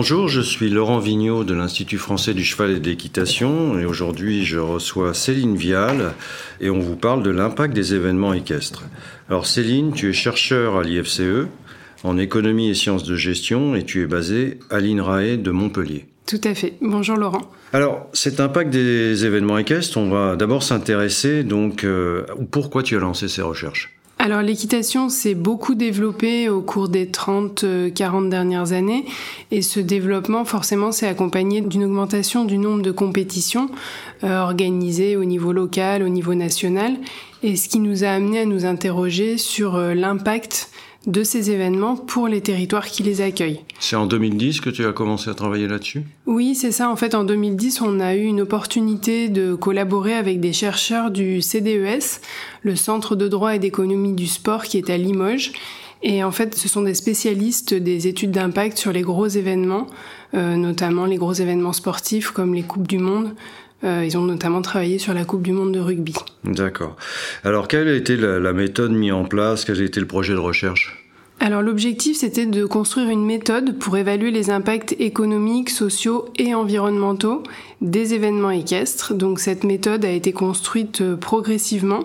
Bonjour, je suis Laurent Vigneault de l'Institut français du cheval et de l'équitation et aujourd'hui je reçois Céline Vial et on vous parle de l'impact des événements équestres. Alors Céline, tu es chercheur à l'IFCE en économie et sciences de gestion et tu es basée à l'INRAE de Montpellier. Tout à fait. Bonjour Laurent. Alors, cet impact des événements équestres, on va d'abord s'intéresser donc euh, pourquoi tu as lancé ces recherches? Alors l'équitation s'est beaucoup développée au cours des 30-40 euh, dernières années et ce développement forcément s'est accompagné d'une augmentation du nombre de compétitions euh, organisées au niveau local, au niveau national. Et ce qui nous a amené à nous interroger sur euh, l'impact de ces événements pour les territoires qui les accueillent. C'est en 2010 que tu as commencé à travailler là-dessus? Oui, c'est ça. En fait, en 2010, on a eu une opportunité de collaborer avec des chercheurs du CDES, le Centre de droit et d'économie du sport qui est à Limoges. Et en fait, ce sont des spécialistes des études d'impact sur les gros événements, euh, notamment les gros événements sportifs comme les Coupes du Monde, euh, ils ont notamment travaillé sur la Coupe du Monde de rugby. D'accord. Alors, quelle a été la, méthode mise en place? Quel a été le projet de recherche? Alors l'objectif c'était de construire une méthode pour évaluer les impacts économiques, sociaux et environnementaux des événements équestres. Donc cette méthode a été construite euh, progressivement.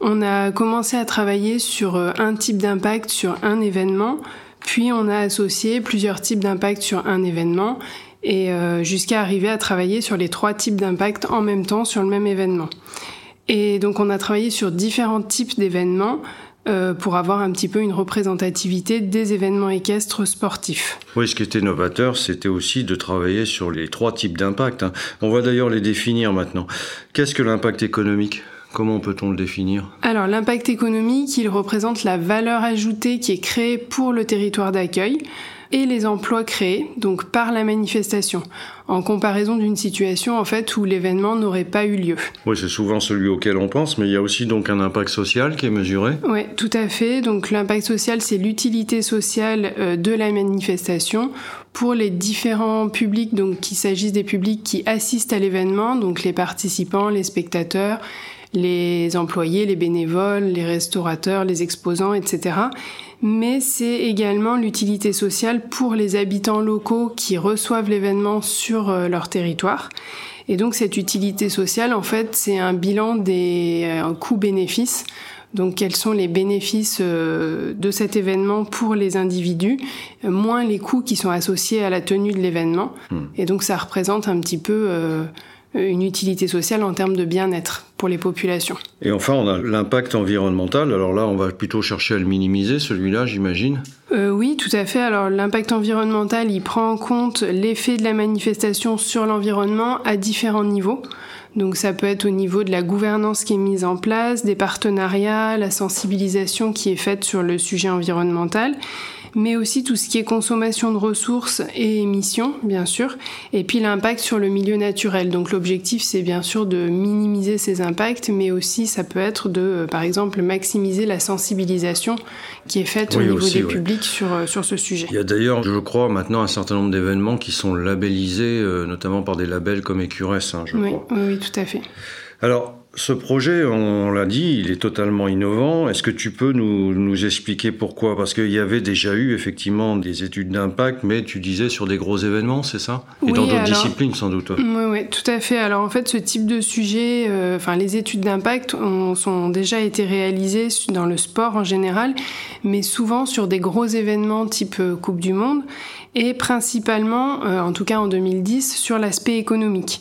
On a commencé à travailler sur euh, un type d'impact sur un événement, puis on a associé plusieurs types d'impact sur un événement et euh, jusqu'à arriver à travailler sur les trois types d'impact en même temps sur le même événement. Et donc on a travaillé sur différents types d'événements euh, pour avoir un petit peu une représentativité des événements équestres sportifs. Oui, ce qui était novateur, c'était aussi de travailler sur les trois types d'impact. Hein. On va d'ailleurs les définir maintenant. Qu'est-ce que l'impact économique? Comment peut-on le définir? Alors l'impact économique, il représente la valeur ajoutée qui est créée pour le territoire d'accueil et les emplois créés, donc par la manifestation, en comparaison d'une situation en fait où l'événement n'aurait pas eu lieu. Oui, c'est souvent celui auquel on pense, mais il y a aussi donc un impact social qui est mesuré. Oui, tout à fait. Donc l'impact social, c'est l'utilité sociale euh, de la manifestation pour les différents publics, donc qu'il s'agisse des publics qui assistent à l'événement, donc les participants, les spectateurs, les employés, les bénévoles, les restaurateurs, les exposants, etc mais c'est également l'utilité sociale pour les habitants locaux qui reçoivent l'événement sur euh, leur territoire. Et donc cette utilité sociale, en fait, c'est un bilan des euh, coûts-bénéfices. Donc quels sont les bénéfices euh, de cet événement pour les individus, moins les coûts qui sont associés à la tenue de l'événement. Hmm. Et donc ça représente un petit peu une utilité sociale en termes de bien-être pour les populations. Et enfin, on a l'impact environnemental. Alors là, on va plutôt chercher à le minimiser, celui-là, j'imagine euh, Oui, tout à fait. Alors l'impact environnemental, il prend en compte l'effet de la manifestation sur l'environnement à différents niveaux. Donc ça peut être au niveau de la gouvernance qui est mise en place, des partenariats, la sensibilisation qui est faite sur le sujet environnemental, mais aussi tout ce qui est consommation de ressources et émissions, bien sûr, et puis l'impact sur le milieu naturel. Donc l'objectif, c'est bien sûr de minimiser ces impacts, mais aussi ça peut être de, euh, par exemple, maximiser la sensibilisation qui est faite au niveau des publics sur, euh, sur ce sujet. Il y a d'ailleurs, je crois, maintenant un certain nombre d'événements qui sont labellisés, euh, notamment par des labels comme Écuresse, hein, je oui, crois. Oui, oui, tout à fait. Alors, ce projet, on l'a dit, il est totalement innovant. Est-ce que tu peux nous, nous expliquer pourquoi? Parce qu'il y avait déjà eu effectivement des études d'impact, mais tu disais sur des gros événements, c'est ça? Et dans d'autres disciplines sans doute. Oui, oui, tout à fait. Alors en fait, ce type de sujet, euh, enfin les études d'impact ont, déjà été réalisées dans le sport en général, mais souvent sur des gros événements type euh, Coupe du Monde et principalement, euh, en tout cas en 2010, sur l'aspect économique.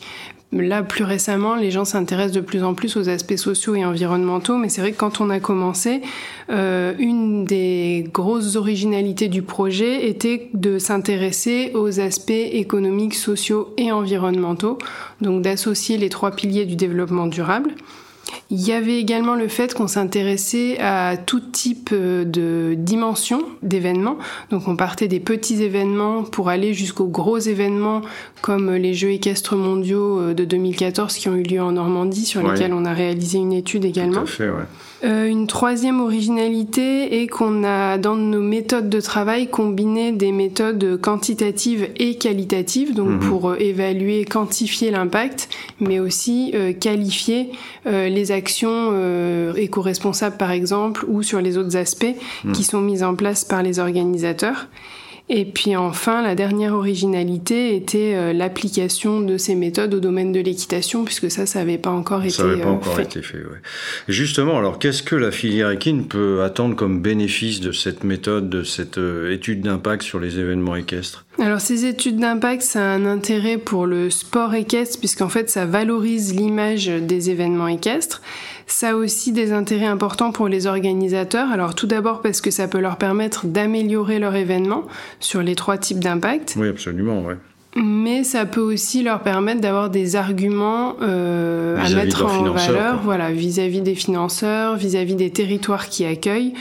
Là, plus récemment, les gens s'intéressent de plus en plus aux aspects sociaux et environnementaux, mais c'est vrai que quand on a commencé, euh, une des grosses originalités du projet était de s'intéresser aux aspects économiques, sociaux et environnementaux, donc d'associer les trois piliers du développement durable. Il y avait également le fait qu'on s'intéressait à tout type euh, de dimensions d'événements. Donc on partait des petits événements pour aller jusqu'aux gros événements comme les Jeux équestres mondiaux euh, de 2014 qui ont eu lieu en Normandie, sur lesquels on a réalisé une étude également. Tout à fait, ouais. Euh, une troisième originalité est qu'on a dans nos méthodes de travail combiné des méthodes quantitatives et qualitatives, donc mhm. pour euh, évaluer, quantifier l'impact, mais aussi euh, qualifier les actions éco-responsables par exemple ou sur les autres aspects mhm. qui sont mis en place par les organisateurs. Et puis enfin, la dernière originalité était euh, l'application de ces méthodes au domaine de l'équitation, puisque ça, ça n'avait pas encore été, ça pas euh, encore été fait. Ouais. Justement, alors qu'est-ce que la filière équine peut attendre comme bénéfice de cette méthode, de cette euh, étude d'impact sur les événements équestres? Alors ces études d'impact, ça a un intérêt pour le sport équestre puisqu'en fait ça valorise l'image des événements équestres. Ça a aussi des intérêts importants pour les organisateurs. Alors tout d'abord parce que ça peut leur permettre d'améliorer leur événement sur les trois types d'impact. Oui, absolument, ouais. Mais ça peut aussi leur permettre d'avoir des arguments euh, à mettre en valeur, voilà, vis-à-vis des financeurs, vis à -vis des territoires qui accueillent.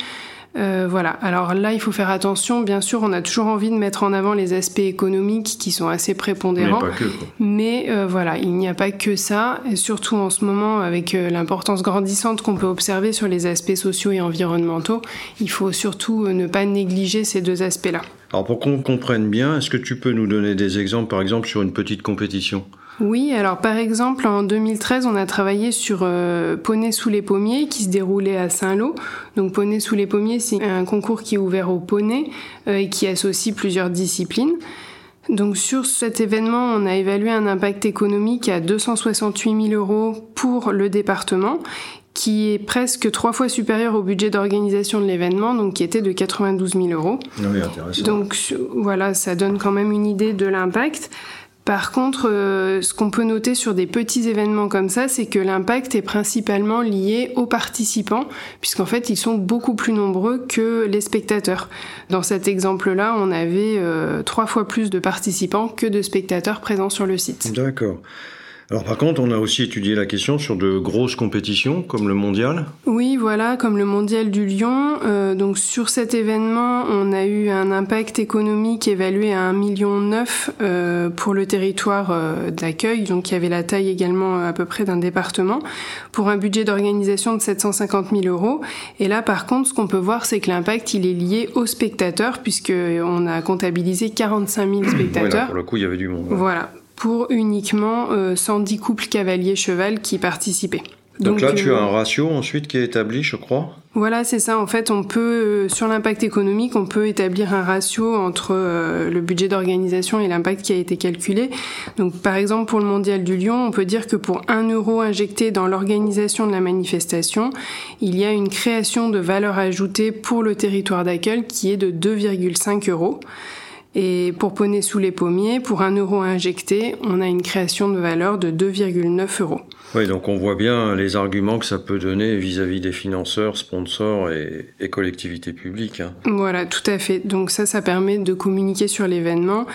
Euh, voilà. Alors là, il faut faire attention. Bien sûr, on a toujours envie de mettre en avant les aspects économiques qui sont assez prépondérants. Mais, pas que, Mais euh, voilà, il n'y a pas que ça. Et surtout en ce moment, avec euh, l'importance grandissante qu'on peut observer sur les aspects sociaux et environnementaux, il faut surtout ne pas négliger ces deux aspects-là. Alors pour qu'on comprenne bien, est-ce que tu peux nous donner des exemples, par exemple, sur une petite compétition? Oui, alors par exemple en 2013, on a travaillé sur euh, Poney sous les pommiers qui se déroulait à Saint-Lô. Donc Poney sous les pommiers, c'est un concours qui est ouvert aux poneys euh, et qui associe plusieurs disciplines. Donc sur cet événement, on a évalué un impact économique à 268 000 euros pour le département, qui est presque trois fois supérieur au budget d'organisation de l'événement, donc qui était de 92 000 euros. Oui, intéressant. Donc voilà, ça donne quand même une idée de l'impact. Par contre, euh, ce qu'on peut noter sur des petits événements comme ça, c'est que l'impact est principalement lié aux participants, puisqu'en fait, ils sont beaucoup plus nombreux que les spectateurs. Dans cet exemple-là, on avait euh, trois fois plus de participants que de spectateurs présents sur le site. D'accord. Alors par contre, on a aussi étudié la question sur de grosses compétitions comme le mondial. Oui, voilà, comme le mondial du Lyon. Euh, donc sur cet événement, on a eu un impact économique évalué à 1,9 million euh, pour le territoire euh, d'accueil, donc qui avait la taille également à peu près d'un département, pour un budget d'organisation de 750 000 euros. Et là, par contre, ce qu'on peut voir, c'est que l'impact, il est lié aux spectateurs, puisqu'on a comptabilisé 45 000 spectateurs. pour le coup, il y avait du monde. Voilà pour uniquement 110 euh, couples cavaliers-cheval qui participaient. Donc, là, tu as un euh, ratio ensuite qui est établi, je crois. Voilà, c'est ça. En fait, on peut, euh, sur l'impact économique, on peut établir un ratio entre le budget d'organisation et l'impact qui a été calculé. Donc, par exemple, pour le Mondial du Lion, on peut dire que pour 1 euro injecté dans l'organisation de la manifestation, il y a une création de valeur ajoutée pour le territoire d'accueil qui est de 2,5 euros. Et pour poney sous les pommiers, pour un euro injecté, on a une création de valeur de 2,9 euros. Oui, donc on voit bien les arguments que ça peut donner vis-à-vis des financeurs, sponsors et, collectivités publiques. Hein. Voilà, tout à fait. Donc ça, ça permet de communiquer sur l'événement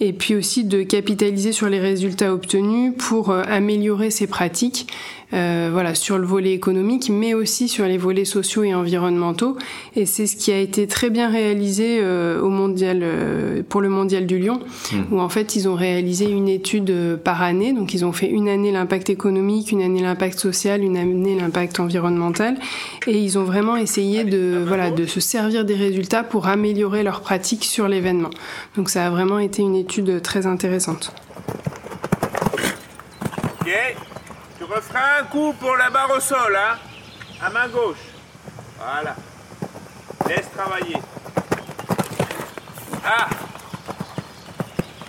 et puis aussi de capitaliser sur les résultats obtenus pour euh, améliorer ses pratiques euh, voilà, sur le volet économique, mais aussi sur les volets sociaux et environnementaux. Et c'est ce qui a été très bien réalisé euh, au mondial, euh, pour le mondial du Lyon, mmh. où en fait ils ont réalisé une étude par année. Donc ils ont fait une année l'impact économique, une année l'impact social, une année l'impact environnemental, et ils ont vraiment essayé de voilà de se servir des résultats pour améliorer leurs pratiques sur l'événement. Donc ça a vraiment été une étude très intéressante. Referai un coup pour la barre au sol, hein À main gauche. Voilà. Laisse travailler. Ah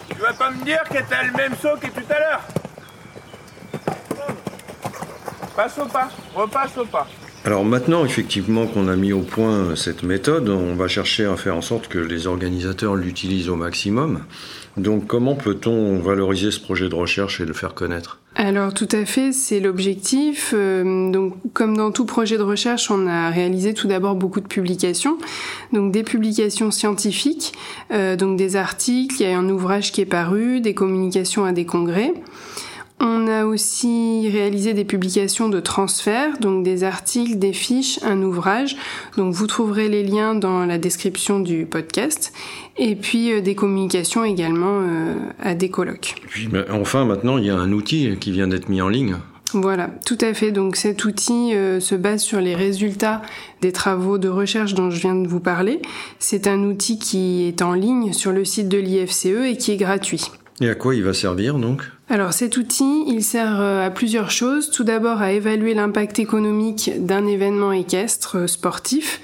Tu vas pas me dire que t'as le même saut que tout à l'heure Passe au pas, repasse au pas. Alors maintenant, effectivement, qu'on a mis au point cette méthode, on va chercher à faire en sorte que les organisateurs l'utilisent au maximum. Donc comment peut-on valoriser ce projet de recherche et le faire connaître? Alors tout à fait, c'est l'objectif. Euh, donc comme dans tout projet de recherche, on a réalisé tout d'abord beaucoup de publications, donc des publications scientifiques, euh, donc des articles, il y a un ouvrage qui est paru, des communications à des congrès. On a aussi réalisé des publications de transfert, donc des articles, des fiches, un ouvrage. Donc vous trouverez les liens dans la description du podcast. Et puis euh, des communications également euh, à des colloques. puis enfin maintenant il y a un outil qui vient d'être mis en ligne. Voilà, tout à fait. Donc cet outil euh, se base sur les résultats des travaux de recherche dont je viens de vous parler. C'est un outil qui est en ligne sur le site de l'IFCE et qui est gratuit. Et à quoi il va servir donc? Alors cet outil, il sert euh, à plusieurs choses. Tout d'abord à évaluer l'impact économique d'un événement équestre euh, sportif,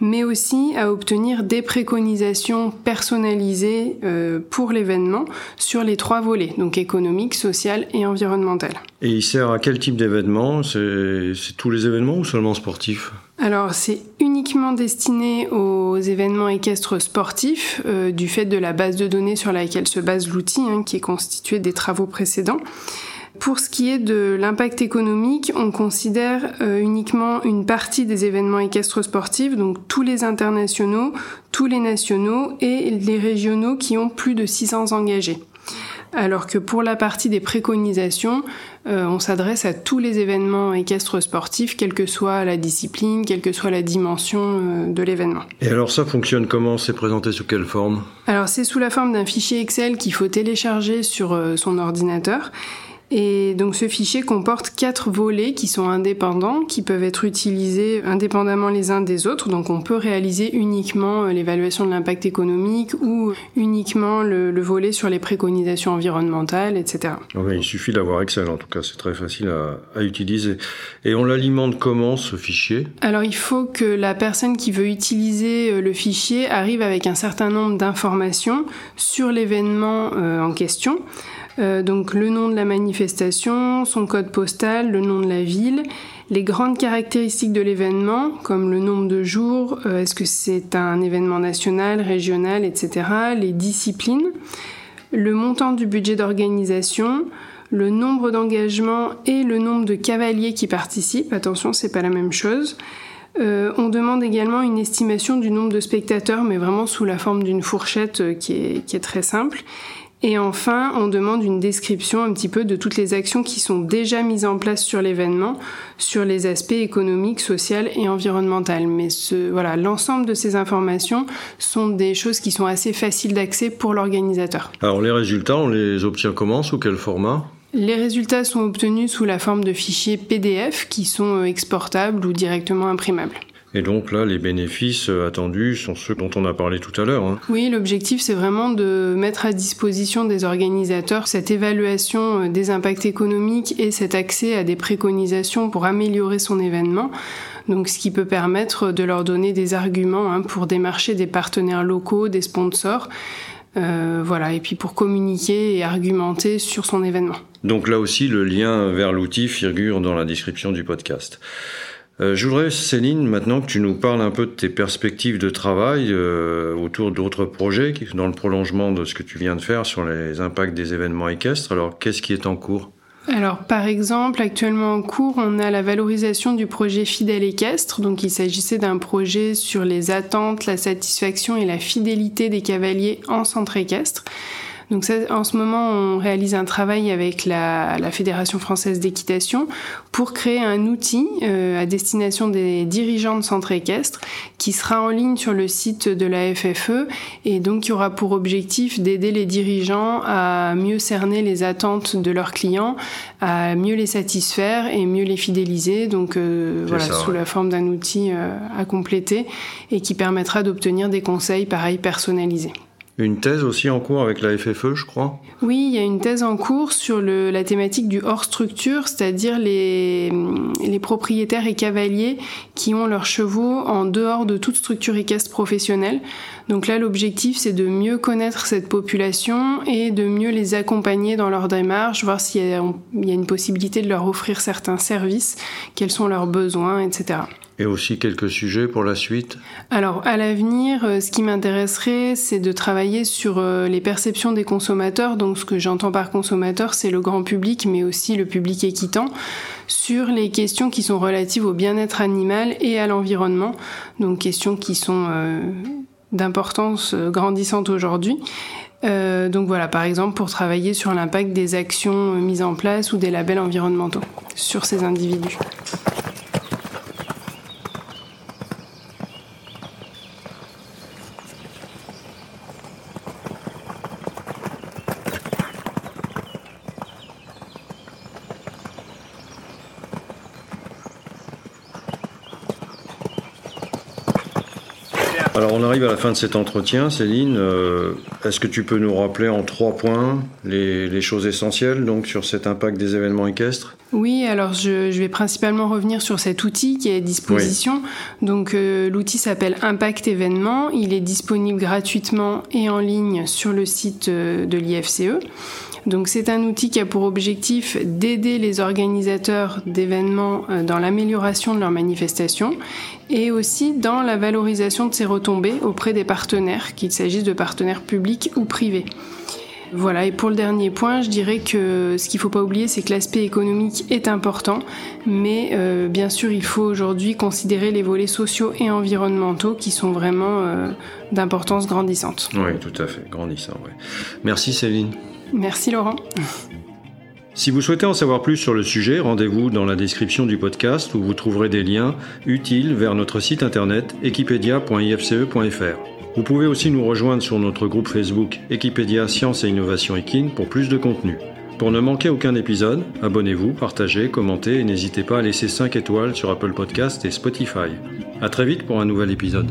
mais aussi à obtenir des préconisations personnalisées euh, pour l'événement sur les trois volets, donc économique, social et environnemental. Et il sert à quel type d'événement? C'est tous les événements ou seulement sportifs? Alors c'est uniquement destiné aux événements équestres sportifs euh, du fait de la base de données sur laquelle se base l'outil hein, qui est constitué des travaux précédents. Pour ce qui est de l'impact économique, on considère euh, uniquement une partie des événements équestres sportifs, donc tous les internationaux, tous les nationaux et les régionaux qui ont plus de 600 engagés alors que pour la partie des préconisations, euh, on s'adresse à tous les événements équestres sportifs, quelle que soit la discipline, quelle que soit la dimension euh, de l'événement. Et alors ça fonctionne comment? C'est présenté sous quelle forme? Alors c'est sous la forme d'un fichier Excel qu'il faut télécharger sur euh, son ordinateur et donc ce fichier comporte quatre volets qui sont indépendants, qui peuvent être utilisés indépendamment les uns des autres. Donc on peut réaliser uniquement euh, l'évaluation de l'impact économique ou uniquement le, volet sur les préconisations environnementales, etc. il suffit d'avoir Excel, en tout cas c'est très facile à, à utiliser. Et on l'alimente comment ce fichier? Alors il faut que la personne qui veut utiliser euh, le fichier arrive avec un certain nombre d'informations sur l'événement euh, en question. Euh, donc le nom de la manifestation, son code postal, le nom de la ville, les grandes caractéristiques de l'événement, comme le nombre de jours, euh, est-ce que c'est un événement national, régional, etc., les disciplines, le montant du budget d'organisation, le nombre d'engagements et le nombre de cavaliers qui participent. Attention, c'est pas la même chose. Euh, on demande également une estimation du nombre de spectateurs, mais vraiment sous la forme d'une fourchette qui est très simple. Et enfin, on demande une description un petit peu de toutes les actions qui sont déjà mises en place sur l'événement, sur les aspects économiques, sociaux et environnementaux. Mais ce, voilà, l'ensemble de ces informations sont des choses qui sont assez faciles d'accès pour l'organisateur. Alors les résultats, on les obtient comment Sous quel format? Les résultats sont obtenus sous la forme de fichiers PDF qui sont euh, exportables ou directement imprimables. Et donc là, les bénéfices euh, attendus sont ceux dont on a parlé tout à l'heure. Hein. Oui, l'objectif, c'est vraiment de mettre à disposition des organisateurs cette évaluation euh, des impacts économiques et cet accès à des préconisations pour améliorer son événement. Donc, ce qui peut permettre de leur donner des arguments hein, pour démarcher des partenaires locaux, des sponsors. Euh, voilà, et puis pour communiquer et argumenter sur son événement. Donc là aussi, le lien vers l'outil figure dans la description du podcast. Euh, je voudrais, Céline, maintenant que tu nous parles un peu de tes perspectives de travail euh, autour d'autres projets, dans le prolongement de ce que tu viens de faire sur les impacts des événements équestres. Alors, qu'est-ce qui est en cours? Alors, par exemple, actuellement en cours, on a la valorisation du projet Fidèle équestre. Donc, il s'agissait d'un projet sur les attentes, la satisfaction et la fidélité des cavaliers en centre équestre. Donc ça, en ce moment, on réalise un travail avec la, la Fédération française d'équitation pour créer un outil euh, à destination des dirigeants de centres équestres qui sera en ligne sur le site de la FFE et donc qui aura pour objectif d'aider les dirigeants à mieux cerner les attentes de leurs clients, à mieux les satisfaire et mieux les fidéliser. Donc euh, voilà, sous la forme d'un outil euh, à compléter et qui permettra d'obtenir des conseils pareils personnalisés une thèse aussi en cours avec la FFE, je crois. Oui, il y a une thèse en cours sur la thématique du hors structure, c'est-à-dire les, propriétaires et cavaliers qui ont leurs chevaux en dehors de toute structure équestre professionnelle. Donc là, l'objectif, c'est de mieux connaître cette population et de mieux les accompagner dans leur démarche, voir s'il y, a une possibilité de leur offrir certains services, quels sont leurs besoins, etc. Et aussi quelques sujets pour la suite Alors, à l'avenir, euh, ce qui m'intéresserait, c'est de travailler sur euh, les perceptions des consommateurs. Donc, ce que j'entends par consommateur, c'est le grand public, mais aussi le public équitant, sur les questions qui sont relatives au bien-être animal et à l'environnement. Donc, questions qui sont euh, d'importance grandissante aujourd'hui donc voilà, par exemple, pour travailler sur l'impact des actions mises en place ou des labels environnementaux sur ces individus. Alors on arrive à la fin de cet entretien, Céline. Euh, est-ce que tu peux nous rappeler en trois points les, choses essentielles donc sur cet impact des événements équestres? Oui, alors je, vais principalement revenir sur cet outil qui est à disposition. Donc euh, l'outil s'appelle Impact Événement. Il est disponible gratuitement et en ligne sur le site euh, de l'IFCE. Donc c'est un outil qui a pour objectif d'aider les organisateurs d'événements euh, dans l'amélioration de leurs manifestations et aussi dans la valorisation de ces retombées auprès des partenaires, qu'il s'agisse de partenaires publics ou privés. Voilà, et pour le dernier point, je dirais que ce qu'il ne faut pas oublier, c'est que l'aspect économique est important, mais euh, bien sûr, il faut aujourd'hui considérer les volets sociaux et environnementaux qui sont vraiment euh, d'importance grandissante. Oui, tout à fait, grandissant. Merci Céline. Merci Laurent. Si vous souhaitez en savoir plus sur le sujet, rendez-vous dans la description du podcast où vous trouverez des liens utiles vers notre site internet equipedia.ifce.fr. Vous pouvez aussi nous rejoindre sur notre groupe Facebook Equipedia Science et Innovation Equine pour plus de contenu. Pour ne manquer aucun épisode, abonnez-vous, partagez, commentez et n'hésitez pas à laisser 5 étoiles sur Apple Podcast et Spotify. À très vite pour un nouvel épisode.